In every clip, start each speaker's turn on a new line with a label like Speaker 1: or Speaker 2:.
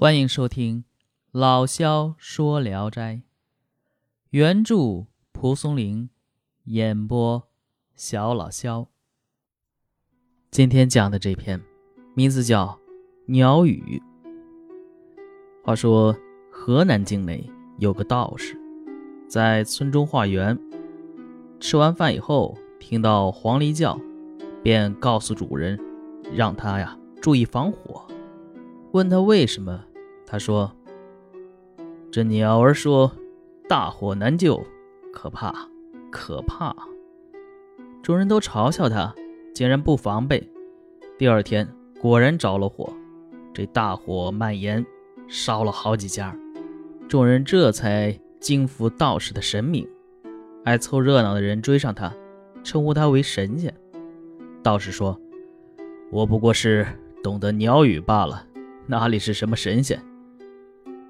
Speaker 1: 欢迎收听老萧说聊斋，原著蒲松龄，演播小老萧。今天讲的这篇名字叫《鸟语》。话说河南境内有个道士，在村中化缘，吃完饭以后听到黄鹂叫，便告诉主人，让他呀注意防火。问他为什么？他说：“这鸟儿说，大火难救，可怕，可怕。”众人都嘲笑他，竟然不防备。第二天果然着了火，这大火蔓延，烧了好几家。众人这才惊服道士的神明。爱凑热闹的人追上他，称呼他为神仙。道士说：“我不过是懂得鸟语罢了，哪里是什么神仙？”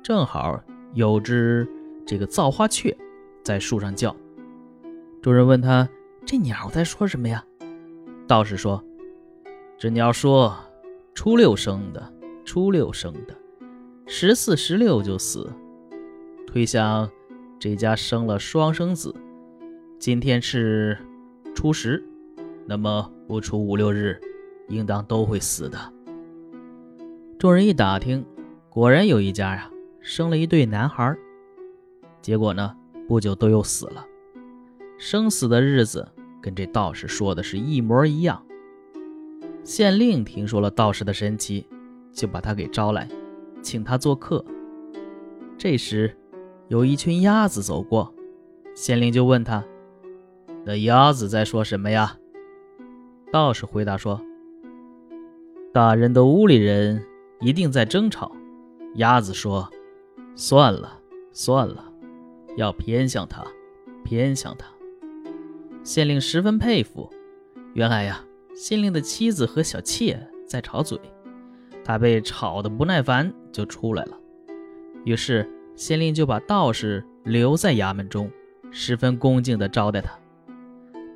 Speaker 1: 正好有只这个造花雀在树上叫，众人问他：“这鸟在说什么呀？”道士说：“这鸟说，初六生的，初六生的，十四、十六就死。推想这家生了双生子，今天是初十，那么不出五六日，应当都会死的。”众人一打听，果然有一家呀。生了一对男孩，结果呢，不久都又死了。生死的日子跟这道士说的是一模一样。县令听说了道士的神奇，就把他给招来，请他做客。这时，有一群鸭子走过，县令就问他：“那鸭子在说什么呀？”道士回答说：“大人的屋里人一定在争吵。”鸭子说。算了，算了，要偏向他，偏向他。县令十分佩服。原来呀，县令的妻子和小妾在吵嘴，他被吵得不耐烦，就出来了。于是县令就把道士留在衙门中，十分恭敬地招待他。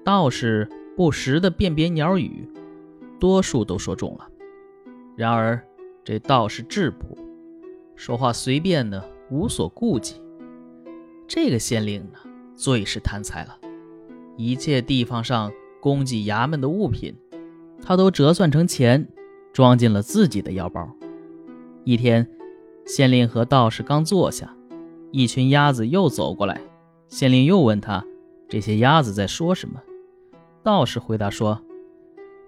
Speaker 1: 道士不时地辨别鸟语，多数都说中了。然而这道士质朴，说话随便呢。无所顾忌，这个县令呢，最是贪财了。一切地方上供给衙门的物品，他都折算成钱，装进了自己的腰包。一天，县令和道士刚坐下，一群鸭子又走过来。县令又问他：“这些鸭子在说什么？”道士回答说：“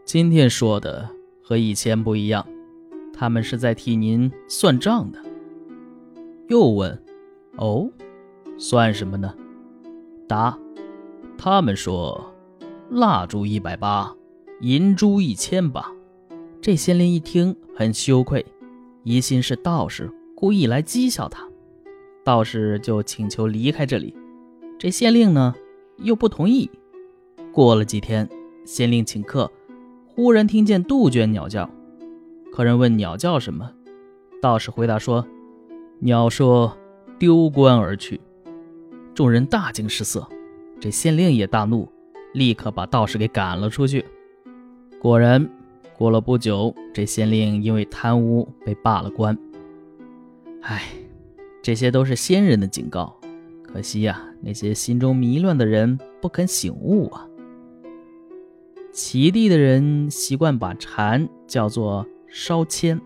Speaker 1: 今天说的和以前不一样，他们是在替您算账的。”又问：“哦，算什么呢？”答：“他们说，蜡烛一百八，银珠一千八。”这县令一听很羞愧，疑心是道士故意来讥笑他。道士就请求离开这里。这县令呢，又不同意。过了几天，县令请客，忽然听见杜鹃鸟叫。客人问鸟叫什么，道士回答说。鸟说：“丢官而去。”众人大惊失色，这县令也大怒，立刻把道士给赶了出去。果然，过了不久，这县令因为贪污被罢了官。唉，这些都是先人的警告，可惜呀，那些心中迷乱的人不肯醒悟啊。齐地的人习惯把蝉叫做烧铅，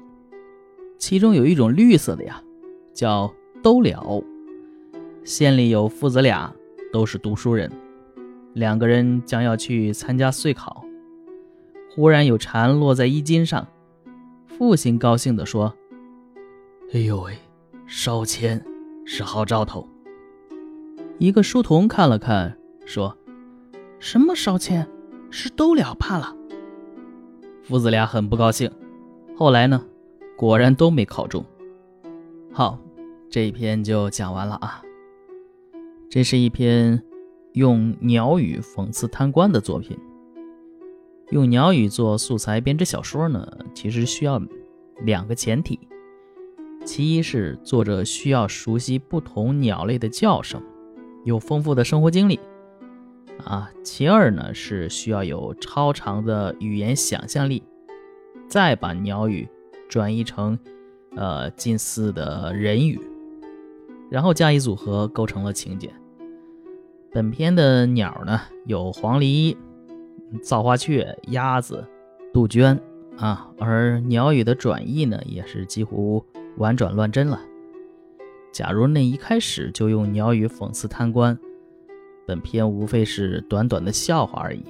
Speaker 1: 其中有一种绿色的呀。叫兜了，县里有父子俩，都是读书人，两个人将要去参加岁考，忽然有蝉落在衣襟上，父亲高兴地说：“哎呦喂，烧钱是好兆头。”一个书童看了看，说：“什么烧钱？是兜了怕了。”父子俩很不高兴，后来呢，果然都没考中。好。这一篇就讲完了啊。这是一篇用鸟语讽刺贪官的作品。用鸟语做素材编织小说呢，其实需要两个前提：其一是作者需要熟悉不同鸟类的叫声，有丰富的生活经历啊；其二呢是需要有超长的语言想象力，再把鸟语转译成。呃近似的人语，然后加以组合，构成了情节。本片的鸟呢，有黄鹂、造花雀、鸭子、杜鹃啊，而鸟语的转译呢，也是几乎婉转乱真了。假如那一开始就用鸟语讽刺贪官，本片无非是短短的笑话而已。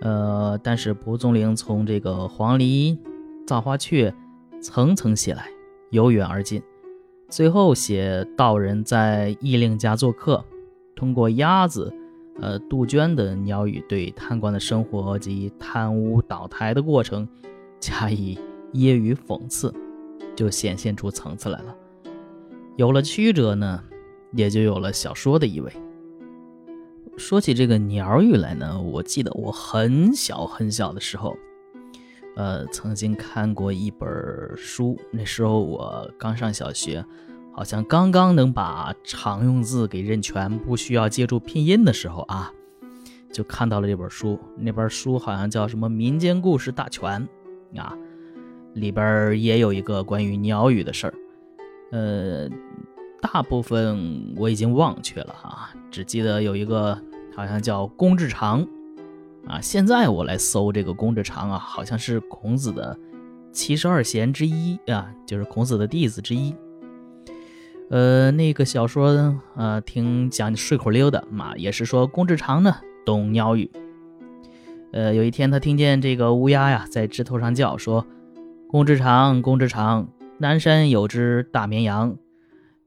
Speaker 1: 呃，但是蒲松龄从这个黄鹂、造花雀层层写来，由远而近，最后写道人在义令家做客，通过鸭子、呃杜鹃的鸟语，对贪官的生活及贪污倒台的过程加以揶揄讽刺，就显现出层次来了。有了曲折呢，也就有了小说的意味。说起这个鸟语来呢，我记得我很小很小的时候，呃，曾经看过一本书。那时候我刚上小学，好像刚刚能把常用字给认全，不需要借助拼音的时候啊，就看到了这本书。那本书好像叫什么《民间故事大全》啊，里边也有一个关于鸟语的事儿。呃，大部分我已经忘却了啊，只记得有一个好像叫龚志长，啊，现在我来搜这个公志长啊，好像是孔子的七十二贤之一啊，就是孔子的弟子之一。呃，那个小说呢啊，挺讲顺口溜的嘛，也是说公志长呢懂鸟语。呃，有一天他听见这个乌鸦呀在枝头上叫，说：“公志长，公志长。”南山有只大绵羊，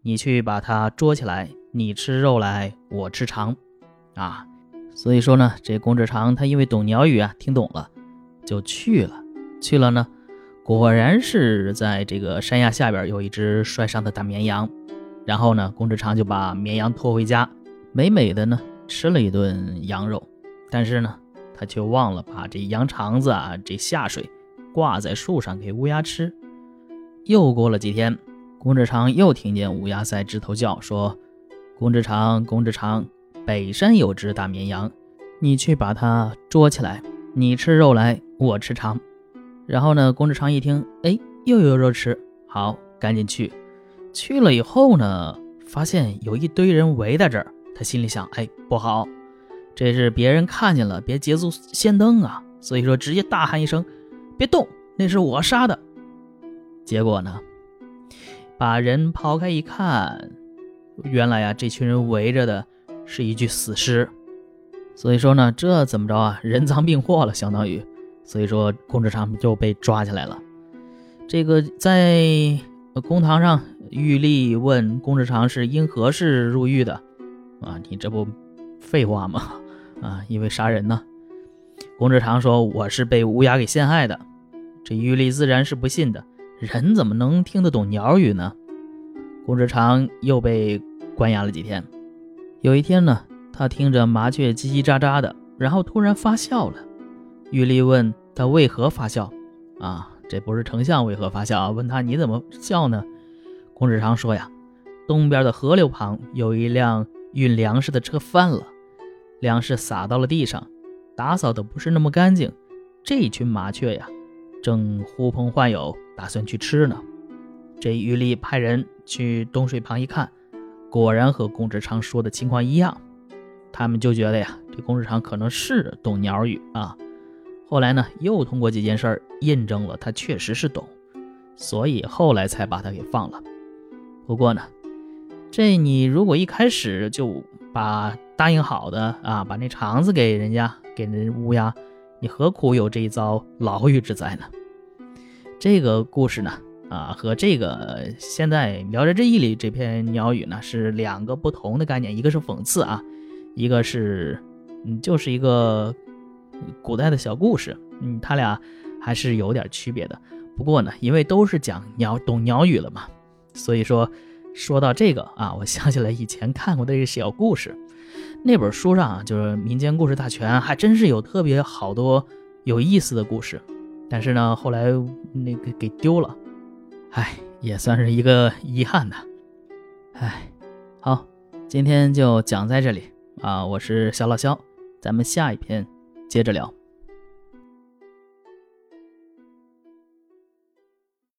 Speaker 1: 你去把它捉起来。你吃肉来，我吃肠，啊，所以说呢，这公志长他因为懂鸟语啊，听懂了，就去了。去了呢，果然是在这个山崖下边有一只摔伤的大绵羊。然后呢，公志长就把绵羊拖回家，美美的呢吃了一顿羊肉。但是呢，他却忘了把这羊肠子啊，这下水挂在树上给乌鸦吃。又过了几天，公志长又听见乌鸦在枝头叫，说：“公志长，公志长，北山有只大绵羊，你去把它捉起来。你吃肉来，我吃肠。”然后呢，公志长一听，哎，又有肉吃，好，赶紧去。去了以后呢，发现有一堆人围在这儿，他心里想：哎，不好，这是别人看见了，别捷足先登啊！所以说，直接大喊一声：“别动，那是我杀的。”结果呢，把人刨开一看，原来呀，这群人围着的是一具死尸。所以说呢，这怎么着啊？人赃并获了，相当于。所以说，公志长就被抓起来了。这个在公堂上，玉立问公志长是因何事入狱的？啊，你这不废话吗？啊，因为杀人呢。公志长说：“我是被乌鸦给陷害的。”这玉立自然是不信的。人怎么能听得懂鸟语呢？公志长又被关押了几天。有一天呢，他听着麻雀叽叽喳喳的，然后突然发笑了。玉立问他为何发笑？啊，这不是丞相为何发笑啊？问他你怎么笑呢？公志长说呀，东边的河流旁有一辆运粮食的车翻了，粮食洒到了地上，打扫的不是那么干净。这群麻雀呀，正呼朋唤友。打算去吃呢，这玉立派人去东水旁一看，果然和公志长说的情况一样，他们就觉得呀，这公志长可能是懂鸟语啊。后来呢，又通过几件事印证了他确实是懂，所以后来才把他给放了。不过呢，这你如果一开始就把答应好的啊，把那肠子给人家给人乌鸦，你何苦有这一遭牢狱之灾呢？这个故事呢，啊，和这个现在《聊斋志异》里这篇鸟语呢，是两个不同的概念，一个是讽刺啊，一个是，嗯，就是一个古代的小故事，嗯，他俩还是有点区别的。不过呢，因为都是讲鸟懂鸟语了嘛，所以说说到这个啊，我想起来以前看过的一个小故事，那本书上啊，就是《民间故事大全》，还真是有特别好多有意思的故事。但是呢，后来那个给丢了，唉，也算是一个遗憾呐，唉，好，今天就讲在这里啊，我是小老肖，咱们下一篇接着聊。